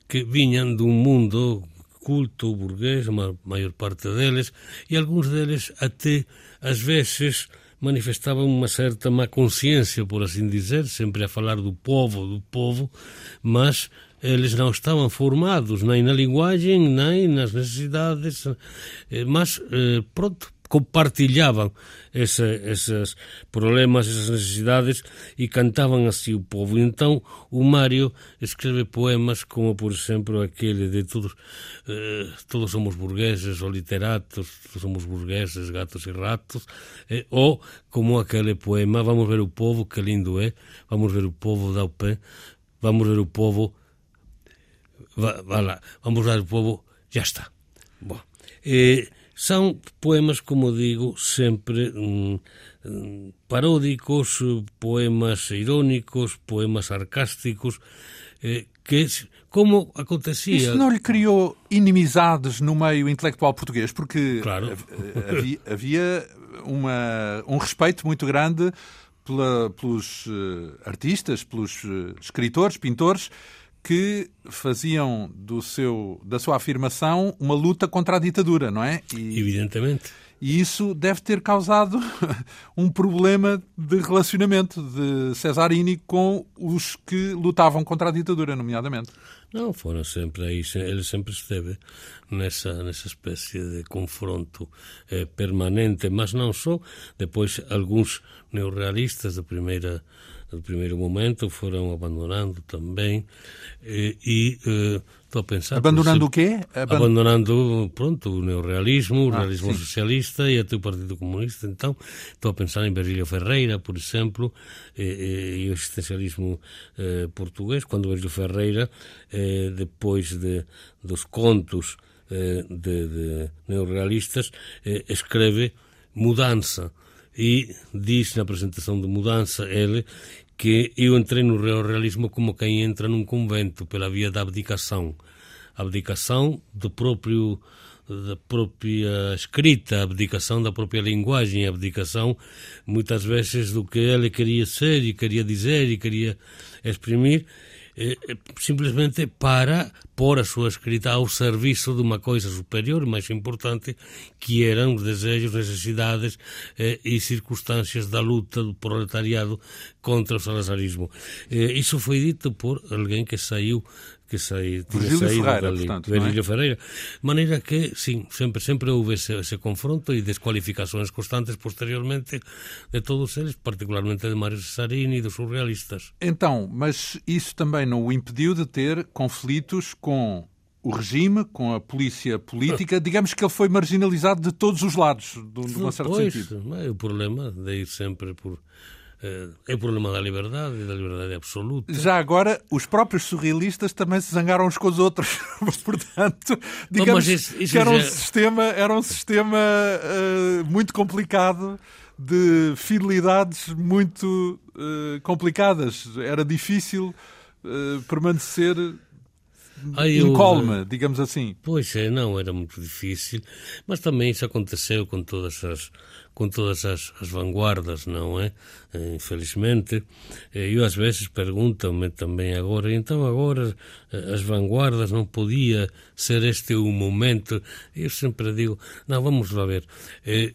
que viñan dun mundo culto, burgués, a maior parte deles, e algúns deles até, ás veces, manifestaban unha certa má conciencia, por así dizer, sempre a falar do povo, do povo, mas eles non estaban formados nem na linguagem, nem nas necessidades, eh, mas eh, pronto, compartilhaban ese, esos problemas, esas necesidades e cantaban así o povo. Entón, o Mario escreve poemas como, por exemplo, aquele de todos, eh, todos somos burgueses ou literatos, todos somos burgueses, gatos e ratos, eh, ou como aquele poema, vamos ver o povo, que lindo é, vamos ver o povo da o pé, vamos ver o povo, va, va lá, vamos ver o povo, já está. Bom, eh, São poemas, como digo, sempre mm, paródicos, poemas irónicos, poemas sarcásticos, eh, que como acontecia... Isso não lhe criou inimizades no meio intelectual português? Porque claro. havia, havia uma, um respeito muito grande pela, pelos uh, artistas, pelos uh, escritores, pintores, que faziam do seu, da sua afirmação uma luta contra a ditadura, não é? E, Evidentemente. E isso deve ter causado um problema de relacionamento de Cesarini com os que lutavam contra a ditadura, nomeadamente. Não, foram sempre aí, ele sempre esteve nessa, nessa espécie de confronto eh, permanente, mas não só. Depois, alguns neorrealistas da primeira no primeiro momento foram abandonando também e, estou a pensar abandonando o quê? Aban... abandonando pronto o neorrealismo, o ah, realismo sim. socialista e até o Partido Comunista então estou a pensar em Virgílio Ferreira por exemplo e, e, e o existencialismo eh, português quando Virgílio Ferreira eh, depois de, dos contos eh, de, de neorrealistas eh, escreve Mudança e diz na apresentação de Mudança ele que eu entrei no realismo como quem entra num convento pela via da abdicação. Abdicação do próprio da própria escrita, abdicação da própria linguagem, abdicação muitas vezes do que ele queria ser e queria dizer e queria exprimir simplesmente para pôr a súa escrita ao serviço de unha coisa superior e máis importante que eran os desejos, necesidades eh, e circunstancias da luta do proletariado contra o salazarismo. Eh, iso foi dito por alguén que saiu que sai, tinha saído Ferreira, dali, portanto, Virgílio é? Ferreira. Maneira que, sim, sempre, sempre houve ese, ese confronto e descualificações constantes posteriormente de todos eles, particularmente de Mário Cesarini e dos surrealistas. Então, mas isso também não o impediu de ter conflitos com o regime, com a polícia política, digamos que ele foi marginalizado de todos os lados, de, uma certa pois, sentido. É o problema de ir sempre por é o problema da liberdade, da liberdade absoluta. Já agora, os próprios surrealistas também se zangaram uns com os outros. Portanto, digamos isso, isso que era um sistema, era um sistema uh, muito complicado, de fidelidades muito uh, complicadas. Era difícil uh, permanecer Ai, incólume, eu, digamos assim. Pois é, não, era muito difícil, mas também isso aconteceu com todas as com todas as, as vanguardas, não é? Eh, infelizmente. Eh, eu às vezes pergunto-me também agora, então agora eh, as vanguardas não podia ser este o momento? Eu sempre digo, não, vamos lá ver.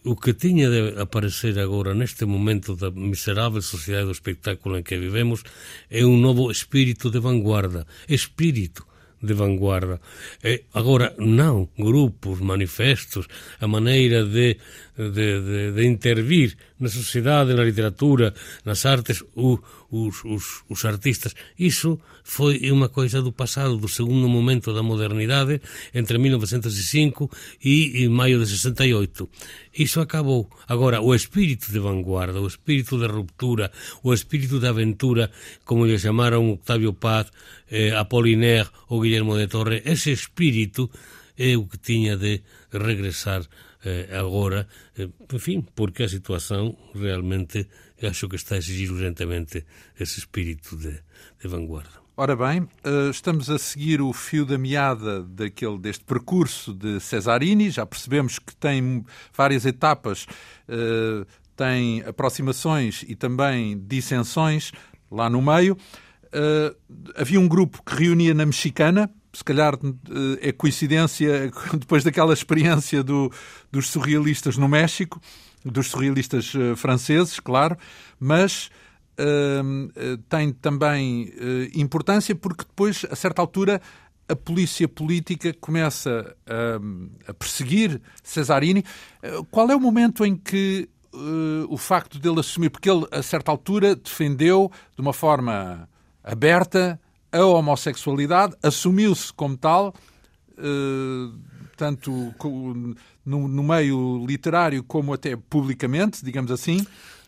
O que tinha de aparecer agora, neste momento da miserável sociedade do espetáculo em que vivemos, é um novo espírito de vanguarda. Espírito de vanguarda. E agora, non grupos, manifestos, a maneira de de, de, de intervir na sociedade, na literatura, nas artes, o, os, os, os artistas. Iso foi unha coisa do pasado, do segundo momento da modernidade, entre 1905 e, e maio de 68. Iso acabou. Agora, o espírito de vanguarda, o espírito de ruptura, o espírito de aventura, como lle chamaron Octavio Paz, eh, Apollinaire ou Guillermo de Torre, ese espírito é o que tiña de regresar eh, agora, eh, fin, porque a situación realmente acho que está a exigir urgentemente esse espírito de, de vanguarda. Ora bem, eh, estamos a seguir o fio da meada daquele, deste percurso de Cesarini. Já percebemos que tem várias etapas, eh, tem aproximações e também dissensões lá no meio. Eh, havia um grupo que reunia na Mexicana, se calhar eh, é coincidência depois daquela experiência do, dos surrealistas no México, dos surrealistas eh, franceses, claro, mas uh, tem também uh, importância porque depois, a certa altura, a polícia política começa a, a perseguir Cesarini. Qual é o momento em que o facto dele assumir, porque ele, a certa altura, defendeu de uma forma aberta a homossexualidade, assumiu-se como tal, eh, tanto no, meio literário como até publicamente, digamos assim.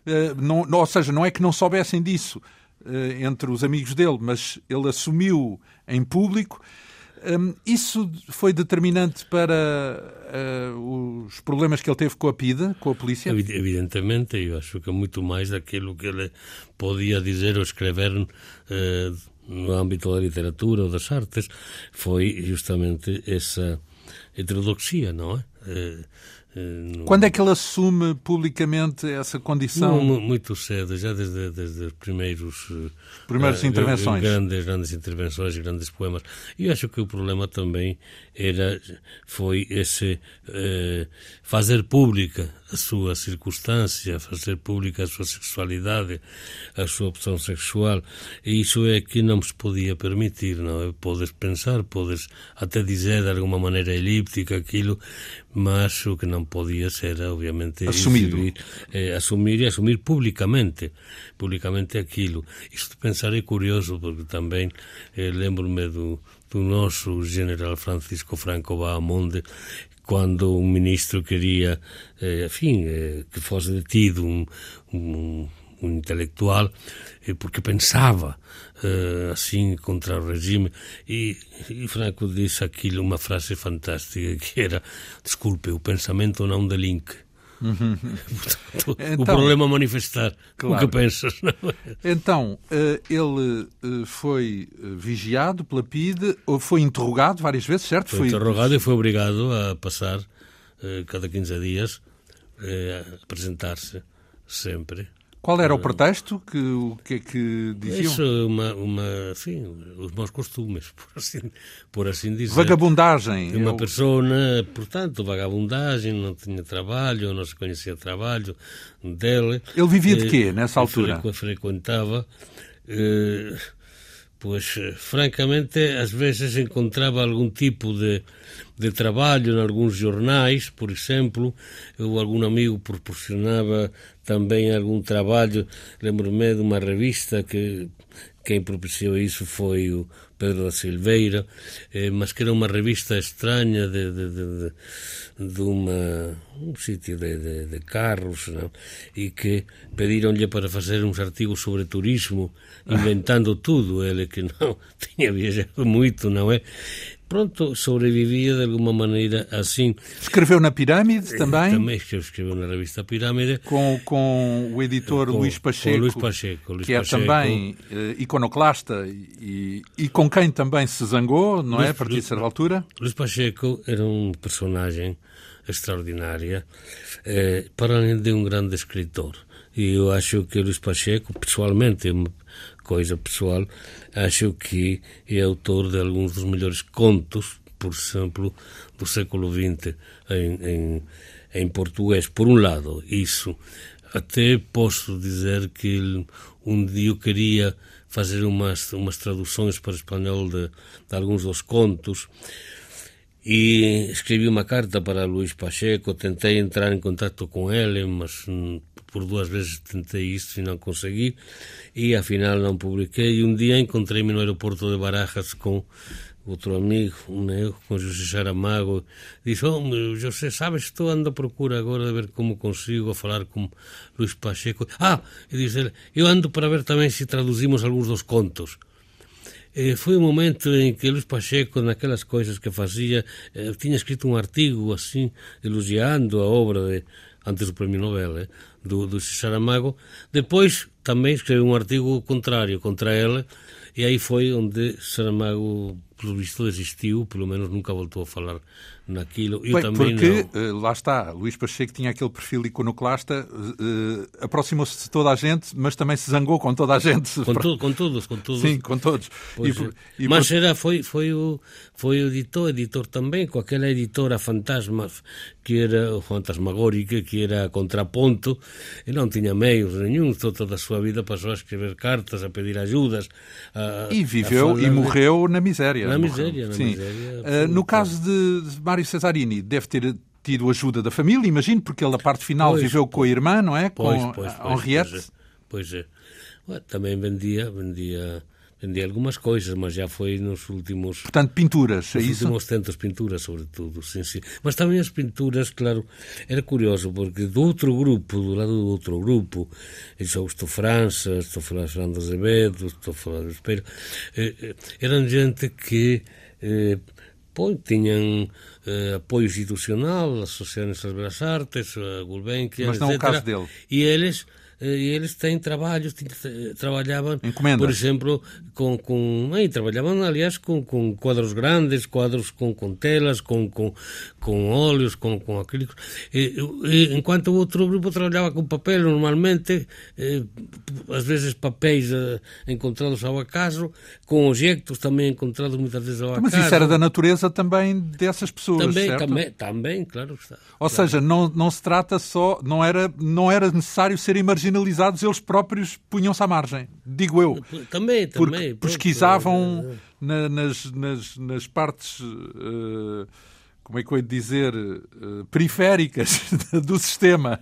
Eh, não, ou seja, não é que não soubessem disso eh, entre os amigos dele, mas ele assumiu em público. Um, isso foi determinante para os problemas que ele teve com a PIDE, com a polícia? Evidentemente, eu acho que é muito mais daquilo que ele podia dizer ou escrever no âmbito da literatura ou das artes, foi justamente essa heterodoxia, não é? Eh, eh, Quando é que ele assume publicamente essa condição? Não, muito cedo, já desde, desde os primeiros... Primeiras uh, intervenções. Grandes, grandes intervenções, grandes poemas. E acho que o problema também era, foi esse uh, fazer pública a sua circunstância, fazer pública a sua sexualidade, a sua opção sexual. E isso é que não se podia permitir, não é? Podes pensar, podes até dizer de alguma maneira elíptica aquilo, mas o que não podia ser, obviamente, Assumido. Exibir, eh, assumir e assumir publicamente, publicamente aquilo. Isto de pensar é curioso, porque também eh, lembro-me do, do nosso general Francisco Franco Bahamonde, quando um ministro queria, eh, enfim, eh, que fosse detido um, um, um intelectual, eh, porque pensava assim contra o regime. E, e Franco disse aquilo, uma frase fantástica, que era, desculpe, o pensamento não delinque. Uhum. Portanto, então, o problema é manifestar claro. o que pensas. É? Então, eh, ele eh, foi eh, vigiado pela PIDE, foi interrogado várias vezes, certo? Foi, foi interrogado e foi obrigado a passar cada 15 dias a apresentar-se sempre qual era o pretexto? Que, o que é que diziam? Isso, uma, uma, sim, os maus costumes, por assim, por assim dizer. Vagabundagem. Uma eu... pessoa, portanto, vagabundagem, não tinha trabalho, não se conhecia trabalho dele. Ele vivia de quê, nessa altura? Frequentava... Eh, pois, francamente, às vezes encontrava algum tipo de, de trabalho em alguns jornais, por exemplo, ou algum amigo proporcionava também algum trabalho. Lembro-me de uma revista que quem propiciou isso foi o Pedro da Silveira, eh, mas que era uma revista estranha de, de, de, de uma, um sítio de, de, carros, não? e que pediram-lhe para fazer uns artigos sobre turismo, inventando tudo, ele que não tinha viajado muito, não é? Pronto, sobrevivia de alguma maneira assim. Escreveu na Pirâmide também? Também escreveu na revista Pirâmide. Com, com o editor com, Luís Pacheco, Luís Pacheco Luís que Pacheco. é também uh, iconoclasta e, e com quem também se zangou, não é, Luís, é? A partir de certa altura. Luís Pacheco era um personagem extraordinária, eh, para além de um grande escritor. E eu acho que Luís Pacheco, pessoalmente, coisa pessoal, acho que é autor de alguns dos melhores contos, por exemplo, do século XX em, em, em português. Por um lado, isso. Até posso dizer que um dia eu queria fazer umas, umas traduções para espanhol de, de alguns dos contos e escrevi uma carta para Luís Pacheco, tentei entrar em contato com ele, mas por duas vezes tentei isso e não consegui, e afinal não publiquei. E um dia encontrei-me no aeroporto de Barajas com outro amigo, um negro, com José Saramago, disse, oh, José, sabes, estou andando à procura agora de ver como consigo falar com Luís Pacheco. Ah, e diz ele, eu ando para ver também se traduzimos alguns dos contos. Eh, foi um momento em que Luís Pacheco, naquelas coisas que fazia, eh, tinha escrito um artigo assim, elogiando a obra de, antes do Prémio Nobel, eh, do, do Saramago. Depois também escreveu um artigo contrário contra ela, e aí foi onde Saramago, pelo visto, desistiu, pelo menos nunca voltou a falar naquilo. Eu Bem, também porque, não... Eh, lá está, Luís Pacheco tinha aquele perfil iconoclasta, uh, aproximou-se de toda a gente, mas também se zangou com toda a gente. Com, tu, com todos, com todos. Sim, com todos. E, e, mas por... era, foi, foi, o, foi o editor, editor também, com aquela editora fantasma, que era o fantasmagórica, que era contraponto, e não tinha meios nenhum, toda a sua vida passou a escrever cartas, a pedir ajudas. A, e viveu e morreu na miséria. Na miséria, na Sim. miséria. Uh, no caso de, de Mário Cesarini deve ter tido ajuda da família, imagino, porque ele, a parte final, pois, viveu com a irmã, não é? Pois, com pois, a Henriette. Pois é. Pois é. Também vendia, vendia, vendia algumas coisas, mas já foi nos últimos... Portanto, pinturas, é isso? Nos últimos tempos, pinturas, sobretudo, sim, sim. Mas também as pinturas, claro, era curioso, porque do outro grupo, do lado do outro grupo, eu estou França, estou falando de Azevedo, estou falando de Espelho, eh, eh, eram gente que... Eh, Pois, tinham eh, apoio institucional, a Associação das Belas Artes, a Gulbenkian, Mas não etc. o caso dele. E eles eh, e eles têm trabalhos, trabalhavam, Encomendas. por exemplo, com, com aí, trabalhavam, aliás, com, com quadros grandes, quadros com, com telas, com, com, com óleos, com, com acrílicos, e, e, enquanto o outro grupo trabalhava com papel, normalmente, eh, às vezes papéis eh, encontrados ao acaso, com objetos também encontrados muitas vezes ao acaso. Mas isso era da natureza também dessas pessoas, também, certo? Também, também, claro está. Ou claro. seja, não, não se trata só, não era, não era necessário serem marginalizados eles próprios punham-se à margem, digo eu. Também, porque também. pesquisavam pronto, na, nas, nas, nas partes, uh, como é que eu ia dizer, uh, periféricas do sistema.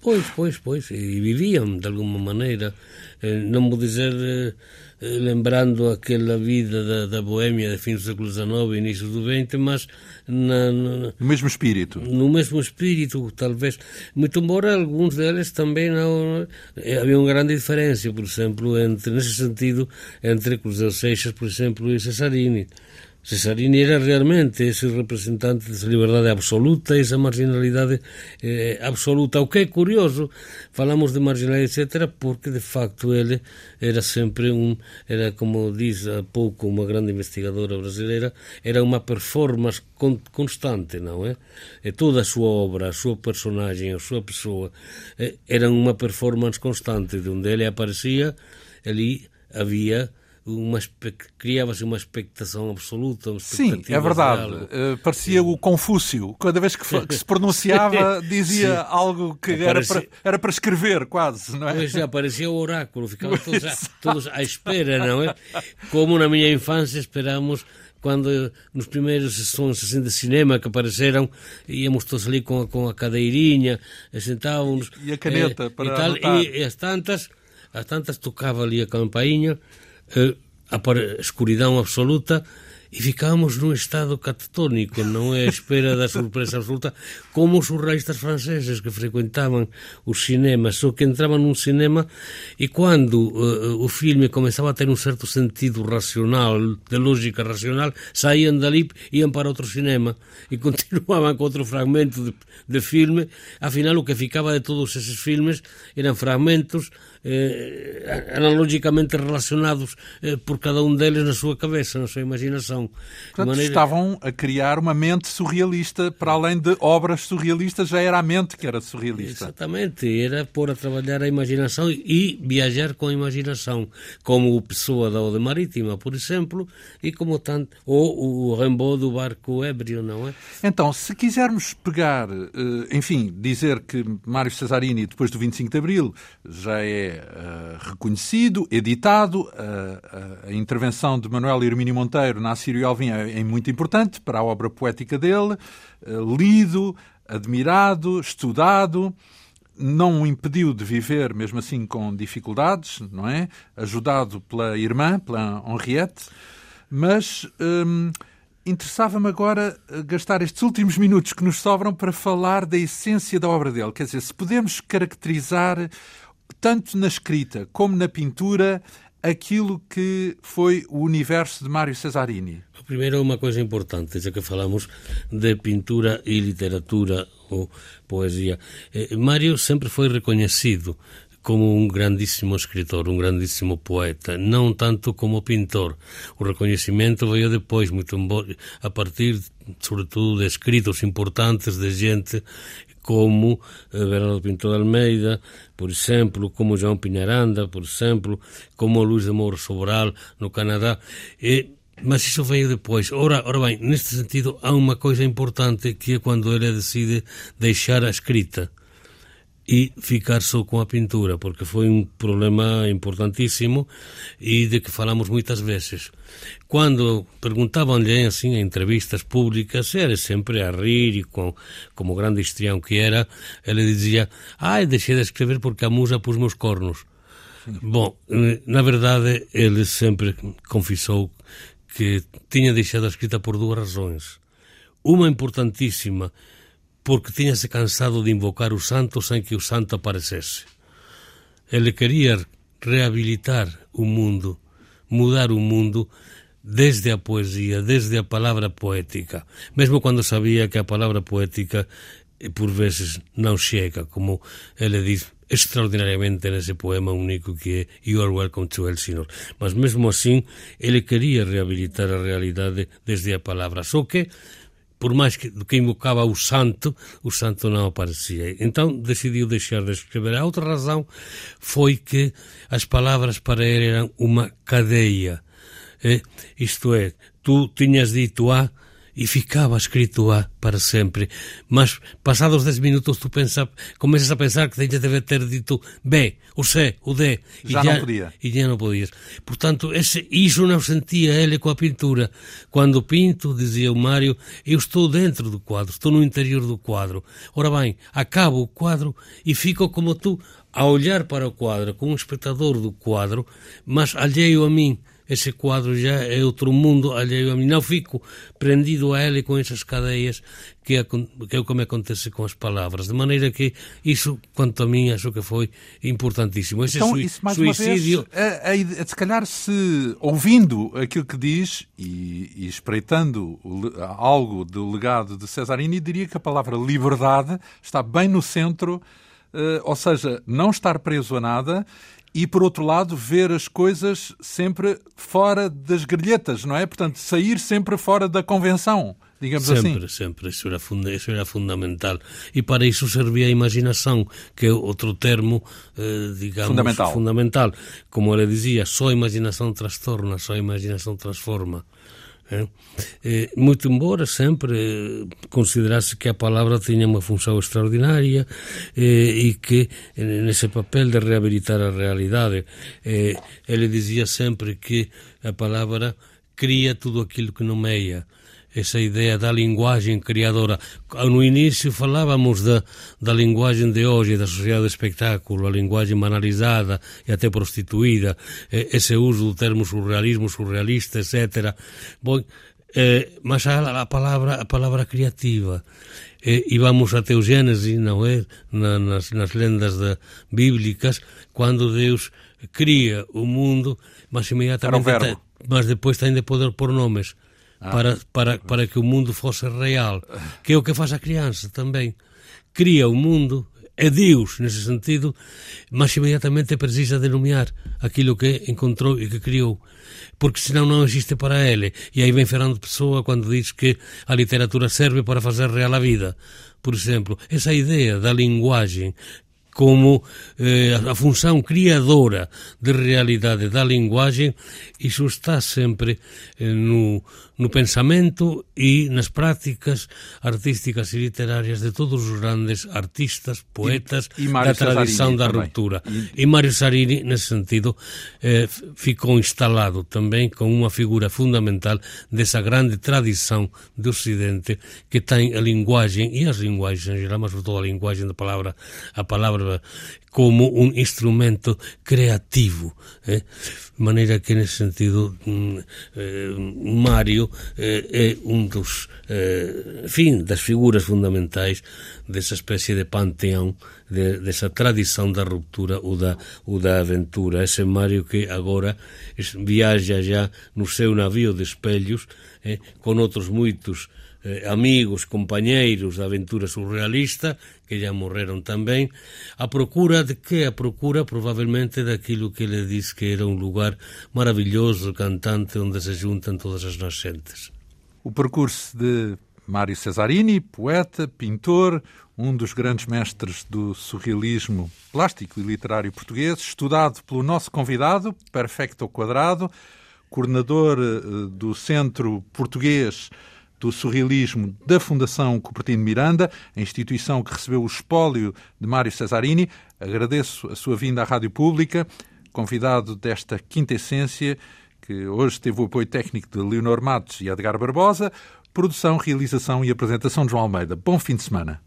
Pois, pois, pois, e viviam de alguma maneira. Eh, não vou dizer lembrando aquela vida da, da Boêmia de fins do século XIX início do XX, mas na, na, no mesmo espírito. No mesmo espírito, talvez. Muito embora alguns deles também não. Havia uma grande diferença, por exemplo, entre, nesse sentido, entre Cruzeiro Seixas, por exemplo, e Cesarini. Cesarini era realmente esse representante dessa liberdade absoluta, essa marginalidade eh, absoluta. O que é curioso, falamos de marginalidade, etc., porque de facto ele era sempre um, era como diz há pouco uma grande investigadora brasileira, era uma performance con constante, não é? E toda a sua obra, a sua personagem, a sua pessoa, eh, uma performance constante, de onde ele aparecia, ali havia criava-se uma expectação absoluta. Uma Sim, é verdade. Uh, parecia o Confúcio. Cada vez que, que se pronunciava, dizia Sim. algo que era, para, era para escrever, quase, não é? Pois aparecia o oráculo, ficavam todos, à, todos à espera, não é? Como na minha infância esperámos quando nos primeiros sessões assim, de cinema que apareceram, íamos todos ali com, com a cadeirinha, sentávamos. E a caneta eh, para e, tal, e, e, as tantas, as tantas tocava ali a campainha a escuridão absoluta e ficámos num estado catatónico, não é espera da surpresa absoluta, como os surrealistas franceses que frequentavam os cinemas, só que entravam num cinema e quando uh, o filme começava a ter um certo sentido racional, de lógica racional, saíam dali iam para outro cinema e continuavam com outro fragmento de, de filme. Afinal, o que ficava de todos esses filmes eram fragmentos eh, analogicamente relacionados eh, por cada um deles na sua cabeça, na sua imaginação. Portanto, maneira... estavam a criar uma mente surrealista, para além de obras surrealistas, já era a mente que era surrealista. Exatamente, era pôr a trabalhar a imaginação e viajar com a imaginação, como o Pessoa da Ode Marítima, por exemplo, e como tanto, ou o Rimbaud do barco ébrio, não é? Então, se quisermos pegar, eh, enfim, dizer que Mário Cesarini, depois do 25 de Abril, já é uh, reconhecido, editado, uh, uh, a intervenção de Manuel Hermínio Monteiro na Sírio Alvim é, é muito importante para a obra poética dele, eh, lido, admirado, estudado, não o impediu de viver, mesmo assim, com dificuldades, não é? Ajudado pela irmã, pela Henriette, mas hum, interessava-me agora eh, gastar estes últimos minutos que nos sobram para falar da essência da obra dele. Quer dizer, se podemos caracterizar, tanto na escrita como na pintura, aquilo que foi o universo de Mário Cesarini. Primeiro, uma coisa importante, já que falamos de pintura e literatura ou poesia. Eh, Mário sempre foi reconhecido como um grandíssimo escritor, um grandíssimo poeta, não tanto como pintor. O reconhecimento veio depois, muito a partir, sobretudo, de escritos importantes de gente como eh, Bernardo Pinto de Almeida, por exemplo, como João Pinharanda, por exemplo, como Luís de Moura Sobral no Canadá. E, mas isso veio depois. Ora, ora bem, neste sentido, há uma coisa importante que é quando ele decide deixar a escrita e ficar só com a pintura, porque foi um problema importantíssimo e de que falamos muitas vezes. Quando perguntavam-lhe assim em entrevistas públicas, era sempre a rir e com, como grande histrião que era, ele dizia, ah, deixei de escrever porque a musa pôs meus cornos. Bom, na verdade, ele sempre confessou que tinha deixado a escrita por duas razões. Uma importantíssima, porque tinha-se cansado de invocar o santo sem que o santo aparecesse. Ele queria reabilitar o mundo, mudar o mundo desde a poesia, desde a palavra poética, mesmo quando sabia que a palavra poética por vezes não chega, como ele diz extraordinariamente nesse poema único que é You are welcome to Elsinore. Mas mesmo assim, ele queria reabilitar a realidade desde a palavra, só que por mais que, que invocava o santo, o santo não aparecia. Então decidiu deixar de escrever. A outra razão foi que as palavras para ele eram uma cadeia. É? Isto é, tu tinhas dito A, e ficava escrito A para sempre. Mas passados 10 minutos tu pensa, começas a pensar que tinha de ter dito B, o C, o D. Já, e já não podia. E já não podias. Portanto, esse, isso não sentia ele com a pintura. Quando pinto, dizia o Mário, eu estou dentro do quadro, estou no interior do quadro. Ora bem, acabo o quadro e fico como tu, a olhar para o quadro, como um espectador do quadro, mas alheio a mim esse quadro já é outro mundo alheio a mim. Não fico prendido a ele com essas cadeias que é, que é o que me acontece com as palavras. De maneira que isso, quanto a mim, acho que foi importantíssimo. Esse então, isso, mais suicídio... Uma vez, a, a, a, se calhar, se ouvindo aquilo que diz e, e espreitando algo do legado de Cesarini, diria que a palavra liberdade está bem no centro Uh, ou seja, não estar preso a nada e, por outro lado, ver as coisas sempre fora das grelhetas, não é? Portanto, sair sempre fora da convenção, digamos sempre, assim. Sempre, sempre. Isso era, funda isso era fundamental. E para isso servia a imaginação, que é outro termo, eh, digamos, fundamental. fundamental. Como ele dizia, só a imaginação transtorna, só a imaginação transforma. É? É, muito embora sempre considerasse que a palavra tinha uma função extraordinária e que nesse papel de reabilitar a realidade ele dizia sempre que a palavra cria tudo aquilo que nomeia essa ideia da linguagem criadora. No início falávamos da, da linguagem de hoje, da sociedade do espetáculo, a linguagem banalizada e até prostituída, esse uso do termo surrealismo, surrealista, etc. Bom, eh, mas a, a, palavra a palavra criativa eh, e vamos até o Gênesis, não é? Na, nas, nas lendas de, bíblicas, quando Deus cria o mundo, mas imediatamente, mas depois tem de poder pôr nomes ah. para, para, para que o mundo fosse real, que é o que faz a criança também. Cria o mundo, é Deus nesse sentido, mas imediatamente precisa denominar aquilo que encontrou e que criou, porque senão não existe para ele. E aí vem Fernando Pessoa quando diz que a literatura serve para fazer real a vida. Por exemplo, essa ideia da linguagem como eh, a função criadora de realidade da linguagem, isso está sempre eh, no, no pensamento e nas práticas artísticas e literárias de todos os grandes artistas, poetas e, e da tradição da também. ruptura. E... e Mário Sarini, nesse sentido, eh, ficou instalado também como uma figura fundamental dessa grande tradição do Ocidente que tem a linguagem e as linguagens mas sobretudo a linguagem da palavra, a palavra como um instrumento criativo. Eh? De maneira que, nesse sentido, hum, eh, Mário eh, é um dos, enfim, das figuras fundamentais dessa espécie de panteão, de, dessa tradição da ruptura ou da, ou da aventura. Esse Mário que agora viaja já no seu navio de espelhos, com outros muitos eh, amigos, compañeiros da aventura surrealista que já morreron tamén, a procura de que a procura probablemente daquilo que ele diz que era un lugar maravilloso, cantante, onde se juntan todas as nascentes. O percurso de Mário Cesarini, poeta, pintor, um dos grandes mestres do surrealismo plástico e literário português, estudado pelo nosso convidado, Perfecto Quadrado, coordenador eh, do Centro Português do surrealismo da Fundação Cupertino Miranda, a instituição que recebeu o espólio de Mário Cesarini. Agradeço a sua vinda à Rádio Pública, convidado desta quinta essência, que hoje teve o apoio técnico de Leonor Matos e Edgar Barbosa, produção, realização e apresentação de João Almeida. Bom fim de semana.